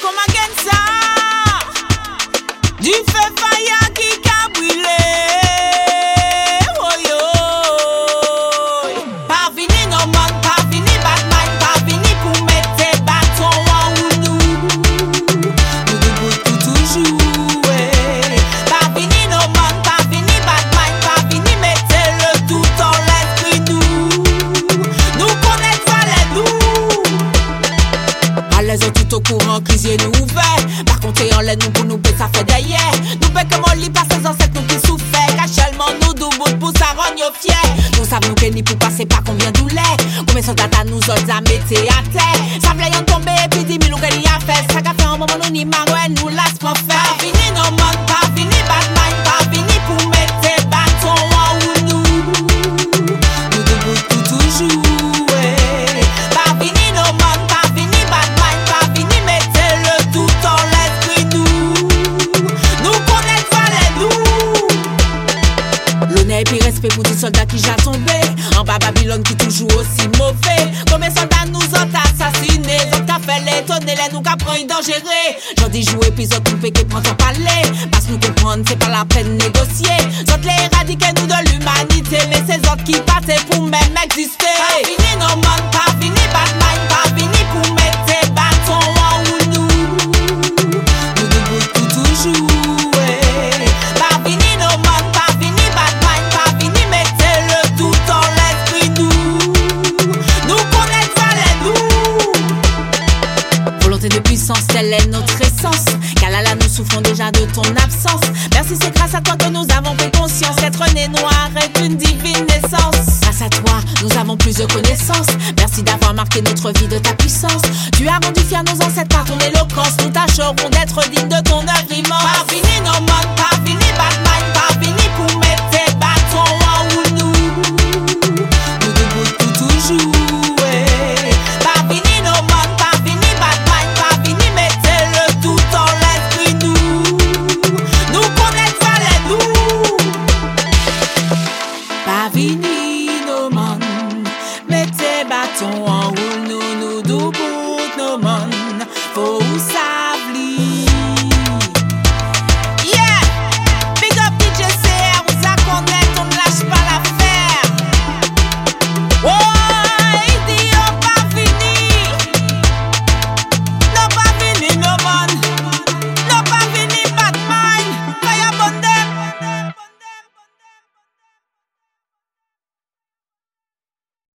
come against us. En l'aide nous pour nous ça fait d'ailleurs. Nous paie que mon lit passe ses ancêtres, nous qui souffert. Cachellement, nous double pour ça rend nos fiers. Nous savons que ni pour passer pas combien douleur. Combien sont à nous autres à mettre à L'honneur et respect pour les soldats qui j'ai tombé. En bas Babylone qui toujours aussi mauvais. Combien de soldats nous ont assassinés? Autres qu'a fait les tonner, les nous qu'a pris dangereux. J'en dis jouer, puis autres nous fait que prendre en parler. Parce que nous comprendre, c'est pas la peine de négocier. Autres les éradiquer nous de l'humanité. Mais c'est autres qui passaient pour même exister. Fini, non, man, pas telle est notre essence. Là, nous souffrons déjà de ton absence. Merci, c'est grâce à toi que nous avons pris conscience. Être né noir est une divine naissance. Grâce à toi, nous avons plus de connaissances. Merci d'avoir marqué notre vie de ta puissance. Tu as rendu fier nos ancêtres par ton éloquence. Nous tâcherons d'être dignes de ton œuvre.